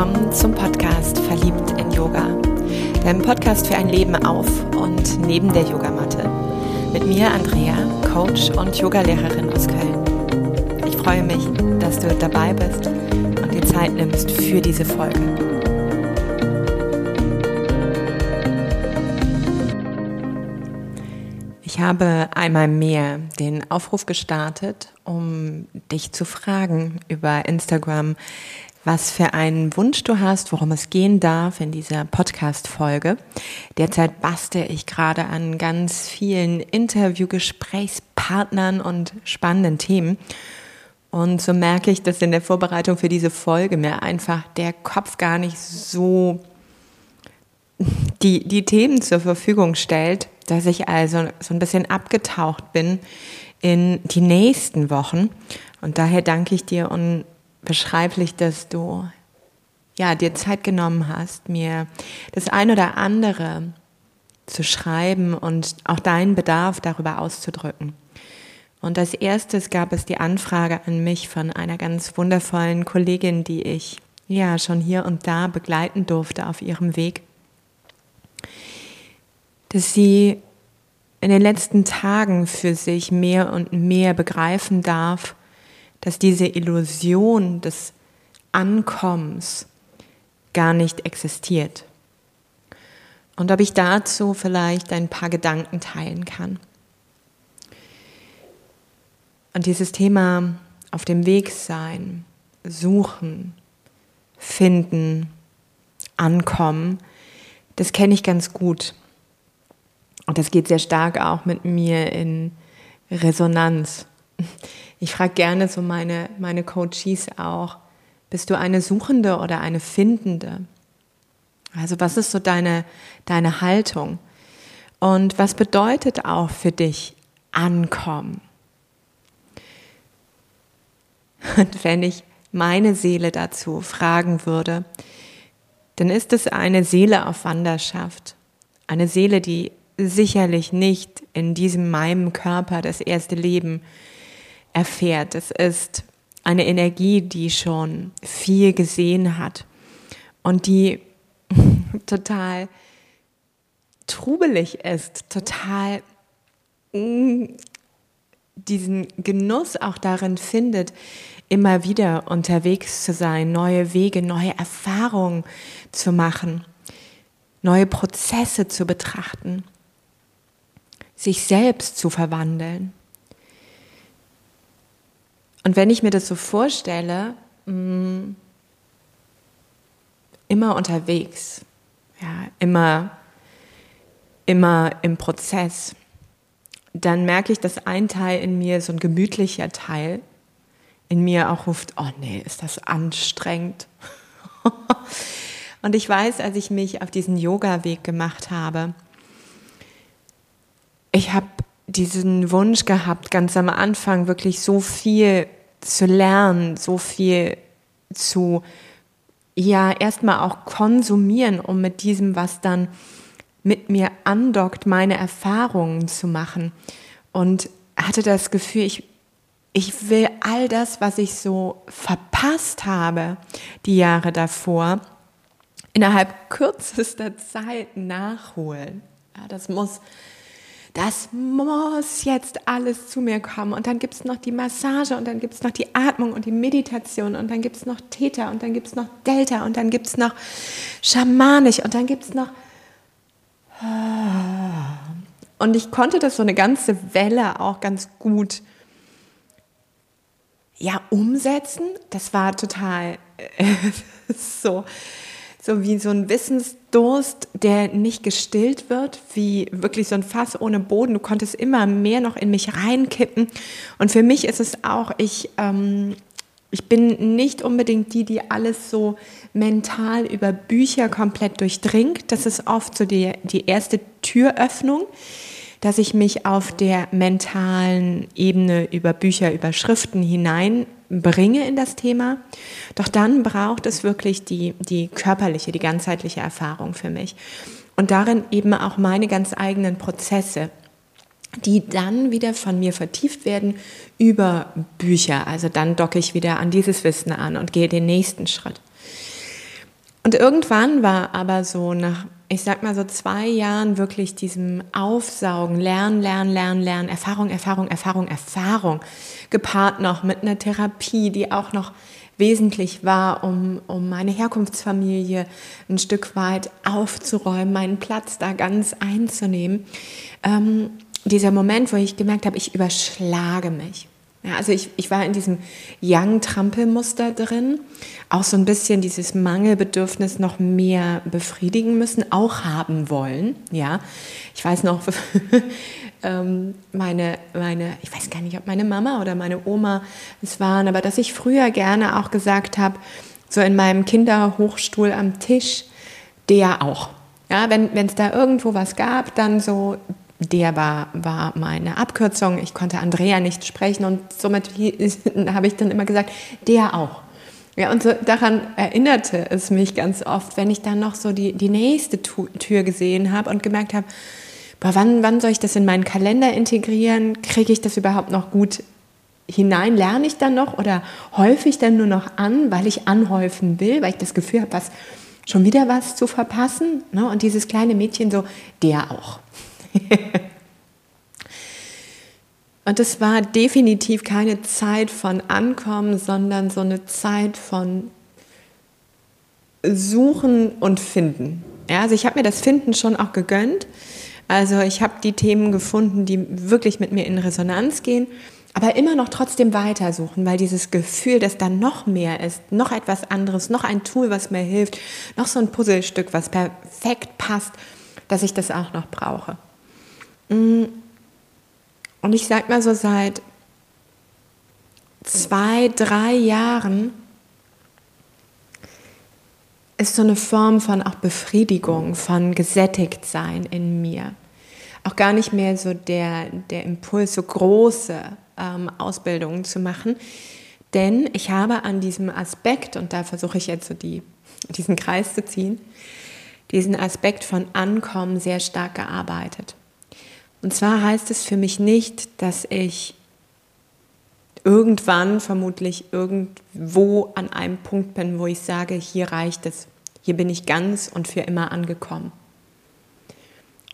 willkommen zum Podcast Verliebt in Yoga, deinem Podcast für ein Leben auf und neben der Yogamatte. Mit mir Andrea, Coach und Yogalehrerin aus Köln. Ich freue mich, dass du dabei bist und dir Zeit nimmst für diese Folge. Ich habe einmal mehr den Aufruf gestartet, um dich zu fragen über Instagram, was für einen Wunsch du hast, worum es gehen darf in dieser Podcast-Folge. Derzeit bastel ich gerade an ganz vielen Interview-Gesprächspartnern und spannenden Themen. Und so merke ich, dass in der Vorbereitung für diese Folge mir einfach der Kopf gar nicht so die, die Themen zur Verfügung stellt, dass ich also so ein bisschen abgetaucht bin in die nächsten Wochen. Und daher danke ich dir und beschreiblich, dass du ja, dir Zeit genommen hast, mir das ein oder andere zu schreiben und auch deinen Bedarf darüber auszudrücken. Und als erstes gab es die Anfrage an mich von einer ganz wundervollen Kollegin, die ich ja schon hier und da begleiten durfte auf ihrem Weg, dass sie in den letzten Tagen für sich mehr und mehr begreifen darf, dass diese Illusion des Ankommens gar nicht existiert. Und ob ich dazu vielleicht ein paar Gedanken teilen kann. Und dieses Thema auf dem Weg sein, suchen, finden, ankommen, das kenne ich ganz gut. Und das geht sehr stark auch mit mir in Resonanz. Ich frage gerne so meine, meine Coaches auch, bist du eine Suchende oder eine Findende? Also was ist so deine, deine Haltung? Und was bedeutet auch für dich ankommen? Und wenn ich meine Seele dazu fragen würde, dann ist es eine Seele auf Wanderschaft. Eine Seele, die sicherlich nicht in diesem meinem Körper das erste Leben erfährt. Es ist eine Energie, die schon viel gesehen hat und die total trubelig ist, total mm, diesen Genuss auch darin findet, immer wieder unterwegs zu sein, neue Wege, neue Erfahrungen zu machen, neue Prozesse zu betrachten, sich selbst zu verwandeln. Und wenn ich mir das so vorstelle, mm, immer unterwegs, ja, immer, immer im Prozess, dann merke ich, dass ein Teil in mir, so ein gemütlicher Teil, in mir auch ruft, oh nee, ist das anstrengend. Und ich weiß, als ich mich auf diesen Yoga-Weg gemacht habe, ich habe diesen Wunsch gehabt, ganz am Anfang wirklich so viel zu lernen, so viel zu, ja, erstmal auch konsumieren, um mit diesem, was dann mit mir andockt, meine Erfahrungen zu machen. Und hatte das Gefühl, ich, ich will all das, was ich so verpasst habe, die Jahre davor, innerhalb kürzester Zeit nachholen. Ja, das muss das muss jetzt alles zu mir kommen. Und dann gibt es noch die Massage und dann gibt es noch die Atmung und die Meditation und dann gibt es noch Theta und dann gibt es noch Delta und dann gibt es noch Schamanisch und dann gibt es noch... Und ich konnte das so eine ganze Welle auch ganz gut ja, umsetzen. Das war total so so wie so ein Wissensdurst, der nicht gestillt wird, wie wirklich so ein Fass ohne Boden. Du konntest immer mehr noch in mich reinkippen. Und für mich ist es auch, ich, ähm, ich bin nicht unbedingt die, die alles so mental über Bücher komplett durchdringt. Das ist oft so die, die erste Türöffnung dass ich mich auf der mentalen Ebene über Bücher, über Schriften hineinbringe in das Thema. Doch dann braucht es wirklich die, die körperliche, die ganzheitliche Erfahrung für mich. Und darin eben auch meine ganz eigenen Prozesse, die dann wieder von mir vertieft werden über Bücher. Also dann docke ich wieder an dieses Wissen an und gehe den nächsten Schritt. Und irgendwann war aber so nach, ich sag mal so zwei Jahren wirklich diesem Aufsaugen, Lernen, Lernen, Lernen, Lernen, Erfahrung, Erfahrung, Erfahrung, Erfahrung, gepaart noch mit einer Therapie, die auch noch wesentlich war, um, um meine Herkunftsfamilie ein Stück weit aufzuräumen, meinen Platz da ganz einzunehmen. Ähm, dieser Moment, wo ich gemerkt habe, ich überschlage mich. Ja, also ich, ich war in diesem Young-Trampelmuster drin, auch so ein bisschen dieses Mangelbedürfnis noch mehr befriedigen müssen, auch haben wollen. Ja, ich weiß noch, ähm, meine, meine, ich weiß gar nicht, ob meine Mama oder meine Oma es waren, aber dass ich früher gerne auch gesagt habe, so in meinem Kinderhochstuhl am Tisch, der auch. Ja, wenn es da irgendwo was gab, dann so der war, war meine Abkürzung. Ich konnte Andrea nicht sprechen und somit habe ich dann immer gesagt, der auch. Ja, und so daran erinnerte es mich ganz oft, wenn ich dann noch so die, die nächste Tür gesehen habe und gemerkt habe, boah, wann, wann soll ich das in meinen Kalender integrieren? Kriege ich das überhaupt noch gut hinein? Lerne ich dann noch oder häufe ich dann nur noch an, weil ich anhäufen will, weil ich das Gefühl habe, was, schon wieder was zu verpassen? Ne? Und dieses kleine Mädchen so, der auch. Und es war definitiv keine Zeit von Ankommen, sondern so eine Zeit von Suchen und Finden. Ja, also ich habe mir das Finden schon auch gegönnt. Also ich habe die Themen gefunden, die wirklich mit mir in Resonanz gehen, aber immer noch trotzdem weitersuchen, weil dieses Gefühl, dass da noch mehr ist, noch etwas anderes, noch ein Tool, was mir hilft, noch so ein Puzzlestück, was perfekt passt, dass ich das auch noch brauche. Mm. Und ich sag mal so seit zwei, drei Jahren ist so eine Form von auch Befriedigung, von gesättigt sein in mir. Auch gar nicht mehr so der, der Impuls, so große ähm, Ausbildungen zu machen. Denn ich habe an diesem Aspekt, und da versuche ich jetzt so die, diesen Kreis zu ziehen, diesen Aspekt von Ankommen sehr stark gearbeitet. Und zwar heißt es für mich nicht, dass ich irgendwann vermutlich irgendwo an einem Punkt bin, wo ich sage, hier reicht es, hier bin ich ganz und für immer angekommen.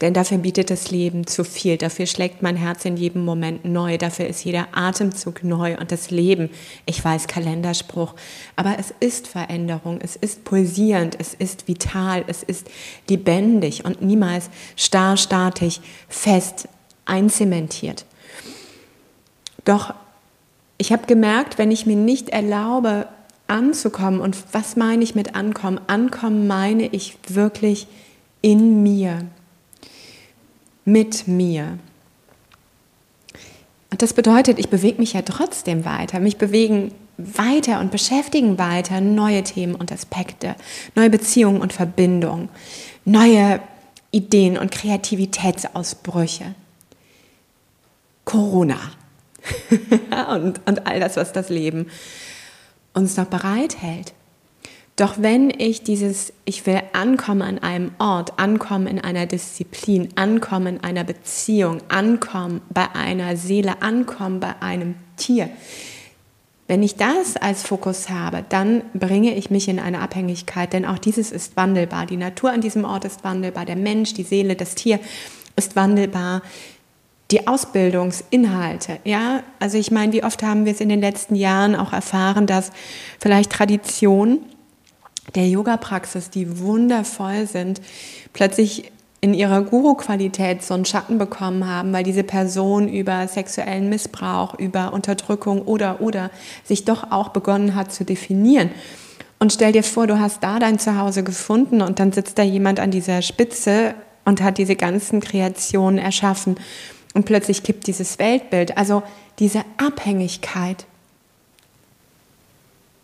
Denn dafür bietet das Leben zu viel, dafür schlägt mein Herz in jedem Moment neu, dafür ist jeder Atemzug neu. Und das Leben, ich weiß Kalenderspruch, aber es ist Veränderung, es ist pulsierend, es ist vital, es ist lebendig und niemals starr, statisch, fest, einzementiert. Doch ich habe gemerkt, wenn ich mir nicht erlaube, anzukommen, und was meine ich mit ankommen? Ankommen meine ich wirklich in mir mit mir. Und das bedeutet, ich bewege mich ja trotzdem weiter. Mich bewegen weiter und beschäftigen weiter neue Themen und Aspekte, neue Beziehungen und Verbindungen, neue Ideen und Kreativitätsausbrüche. Corona und, und all das, was das Leben uns noch bereithält. Doch wenn ich dieses, ich will ankommen an einem Ort, ankommen in einer Disziplin, ankommen in einer Beziehung, ankommen bei einer Seele, ankommen bei einem Tier, wenn ich das als Fokus habe, dann bringe ich mich in eine Abhängigkeit, denn auch dieses ist wandelbar. Die Natur an diesem Ort ist wandelbar, der Mensch, die Seele, das Tier ist wandelbar. Die Ausbildungsinhalte, ja, also ich meine, wie oft haben wir es in den letzten Jahren auch erfahren, dass vielleicht Tradition der Yoga-Praxis, die wundervoll sind, plötzlich in ihrer Guru-Qualität so einen Schatten bekommen haben, weil diese Person über sexuellen Missbrauch, über Unterdrückung oder oder sich doch auch begonnen hat zu definieren. Und stell dir vor, du hast da dein Zuhause gefunden und dann sitzt da jemand an dieser Spitze und hat diese ganzen Kreationen erschaffen und plötzlich kippt dieses Weltbild. Also diese Abhängigkeit,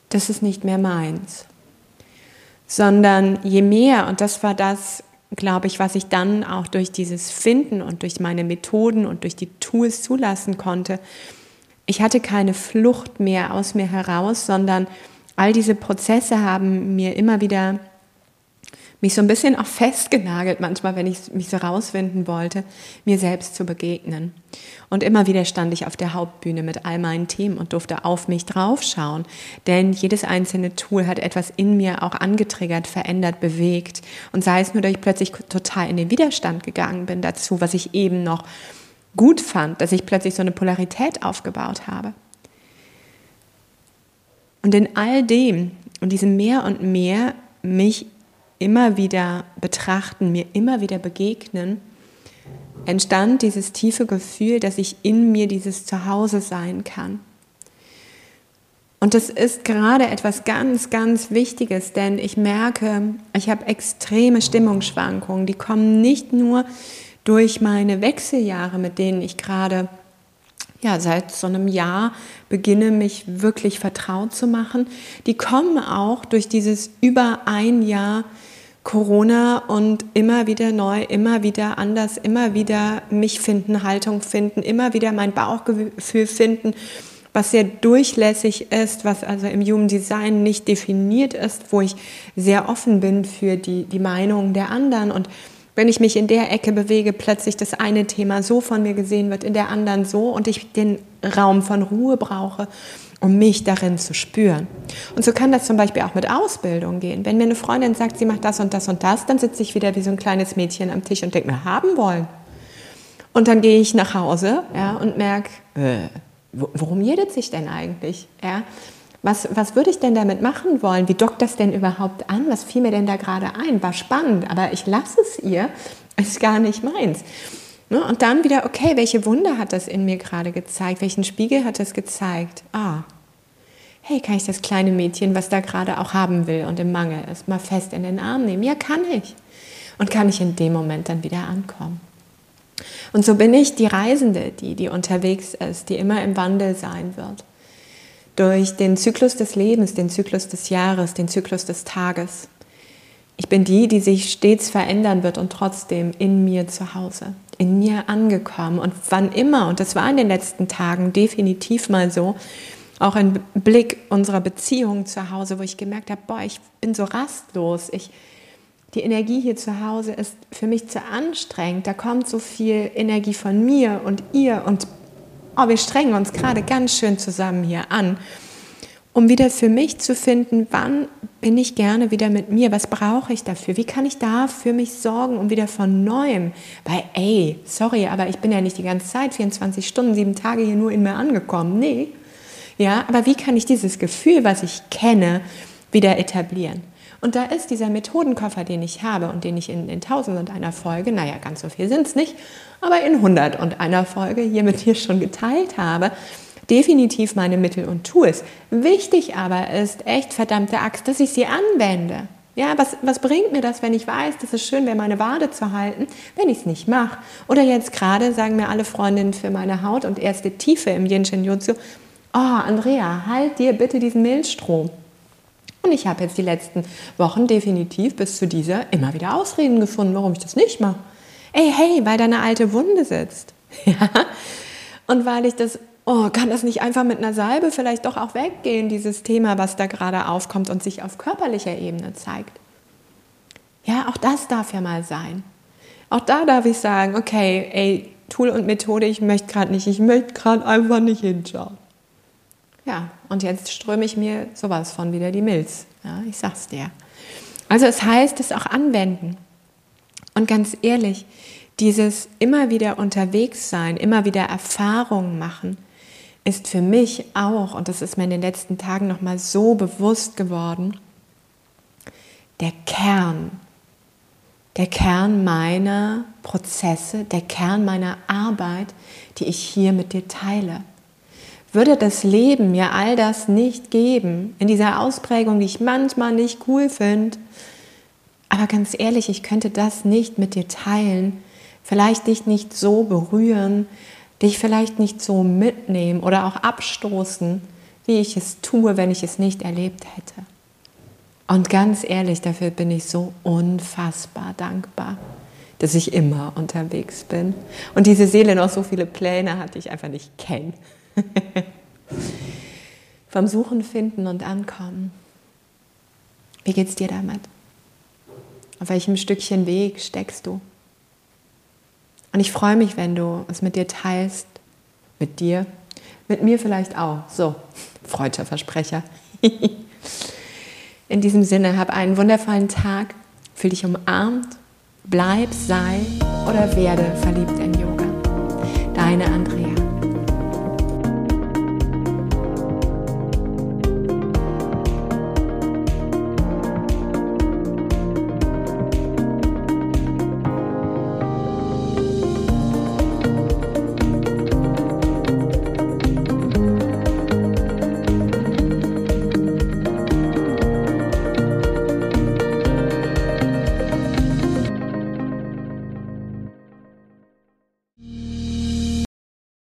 das ist nicht mehr meins sondern je mehr, und das war das, glaube ich, was ich dann auch durch dieses Finden und durch meine Methoden und durch die Tools zulassen konnte, ich hatte keine Flucht mehr aus mir heraus, sondern all diese Prozesse haben mir immer wieder mich so ein bisschen auch festgenagelt, manchmal, wenn ich mich so rausfinden wollte, mir selbst zu begegnen. Und immer wieder stand ich auf der Hauptbühne mit all meinen Themen und durfte auf mich draufschauen. Denn jedes einzelne Tool hat etwas in mir auch angetriggert, verändert, bewegt. Und sei es nur, dass ich plötzlich total in den Widerstand gegangen bin dazu, was ich eben noch gut fand, dass ich plötzlich so eine Polarität aufgebaut habe. Und in all dem und diesem mehr und mehr mich immer wieder betrachten, mir immer wieder begegnen, entstand dieses tiefe Gefühl, dass ich in mir dieses Zuhause sein kann. Und das ist gerade etwas ganz, ganz Wichtiges, denn ich merke, ich habe extreme Stimmungsschwankungen. Die kommen nicht nur durch meine Wechseljahre, mit denen ich gerade ja, seit so einem Jahr beginne, mich wirklich vertraut zu machen. Die kommen auch durch dieses über ein Jahr Corona und immer wieder neu, immer wieder anders, immer wieder mich finden, Haltung finden, immer wieder mein Bauchgefühl finden, was sehr durchlässig ist, was also im Human Design nicht definiert ist, wo ich sehr offen bin für die, die Meinungen der anderen und wenn ich mich in der Ecke bewege, plötzlich das eine Thema so von mir gesehen wird, in der anderen so und ich den Raum von Ruhe brauche, um mich darin zu spüren. Und so kann das zum Beispiel auch mit Ausbildung gehen. Wenn mir eine Freundin sagt, sie macht das und das und das, dann sitze ich wieder wie so ein kleines Mädchen am Tisch und denke mir, haben wollen. Und dann gehe ich nach Hause ja, und merke, äh, worum jedet sich denn eigentlich? Ja? Was, was würde ich denn damit machen wollen? Wie dockt das denn überhaupt an? Was fiel mir denn da gerade ein? War spannend, aber ich lasse es ihr, ist gar nicht meins. Ne? Und dann wieder, okay, welche Wunder hat das in mir gerade gezeigt? Welchen Spiegel hat das gezeigt? Ah, hey, kann ich das kleine Mädchen, was da gerade auch haben will und im Mangel ist, mal fest in den Arm nehmen? Ja, kann ich. Und kann ich in dem Moment dann wieder ankommen. Und so bin ich die Reisende, die, die unterwegs ist, die immer im Wandel sein wird durch den Zyklus des Lebens, den Zyklus des Jahres, den Zyklus des Tages. Ich bin die, die sich stets verändern wird und trotzdem in mir zu Hause, in mir angekommen. Und wann immer, und das war in den letzten Tagen definitiv mal so, auch im Blick unserer Beziehung zu Hause, wo ich gemerkt habe, boah, ich bin so rastlos. Ich, die Energie hier zu Hause ist für mich zu anstrengend. Da kommt so viel Energie von mir und ihr und oh, wir strengen uns gerade ganz schön zusammen hier an, um wieder für mich zu finden, wann bin ich gerne wieder mit mir, was brauche ich dafür, wie kann ich da für mich sorgen, um wieder von neuem, weil ey, sorry, aber ich bin ja nicht die ganze Zeit, 24 Stunden, sieben Tage hier nur in mir angekommen, nee, ja, aber wie kann ich dieses Gefühl, was ich kenne, wieder etablieren? Und da ist dieser Methodenkoffer, den ich habe und den ich in, in tausend und einer Folge, naja, ganz so viel sind es nicht, aber in hundert und einer Folge hier mit dir schon geteilt habe, definitiv meine Mittel und Tools. Wichtig aber ist, echt verdammte Axt, dass ich sie anwende. Ja, was, was bringt mir das, wenn ich weiß, dass es schön wäre, meine Wade zu halten, wenn ich es nicht mache? Oder jetzt gerade sagen mir alle Freundinnen für meine Haut und erste Tiefe im Yin Shin Jutsu, oh, Andrea, halt dir bitte diesen Milchstrom. Und ich habe jetzt die letzten Wochen definitiv bis zu dieser immer wieder Ausreden gefunden, warum ich das nicht mache. Ey, hey, weil da eine alte Wunde sitzt. Ja? Und weil ich das, oh, kann das nicht einfach mit einer Salbe vielleicht doch auch weggehen, dieses Thema, was da gerade aufkommt und sich auf körperlicher Ebene zeigt. Ja, auch das darf ja mal sein. Auch da darf ich sagen, okay, ey, Tool und Methode, ich möchte gerade nicht, ich möchte gerade einfach nicht hinschauen. Ja, und jetzt ströme ich mir sowas von wieder die Milz. Ja, ich sag's dir. Also es heißt es auch anwenden. Und ganz ehrlich, dieses immer wieder unterwegs sein, immer wieder Erfahrungen machen, ist für mich auch, und das ist mir in den letzten Tagen nochmal so bewusst geworden, der Kern, der Kern meiner Prozesse, der Kern meiner Arbeit, die ich hier mit dir teile. Würde das Leben mir all das nicht geben, in dieser Ausprägung, die ich manchmal nicht cool finde, aber ganz ehrlich, ich könnte das nicht mit dir teilen, vielleicht dich nicht so berühren, dich vielleicht nicht so mitnehmen oder auch abstoßen, wie ich es tue, wenn ich es nicht erlebt hätte. Und ganz ehrlich, dafür bin ich so unfassbar dankbar, dass ich immer unterwegs bin und diese Seele noch so viele Pläne hat, die ich einfach nicht kenne. Vom Suchen, Finden und Ankommen. Wie geht's dir damit? Auf welchem Stückchen Weg steckst du? Und ich freue mich, wenn du es mit dir teilst, mit dir, mit mir vielleicht auch. So, freudscher Versprecher. In diesem Sinne, hab einen wundervollen Tag, fühl dich umarmt, bleib, sei oder werde verliebt in Yoga. Deine Andrea.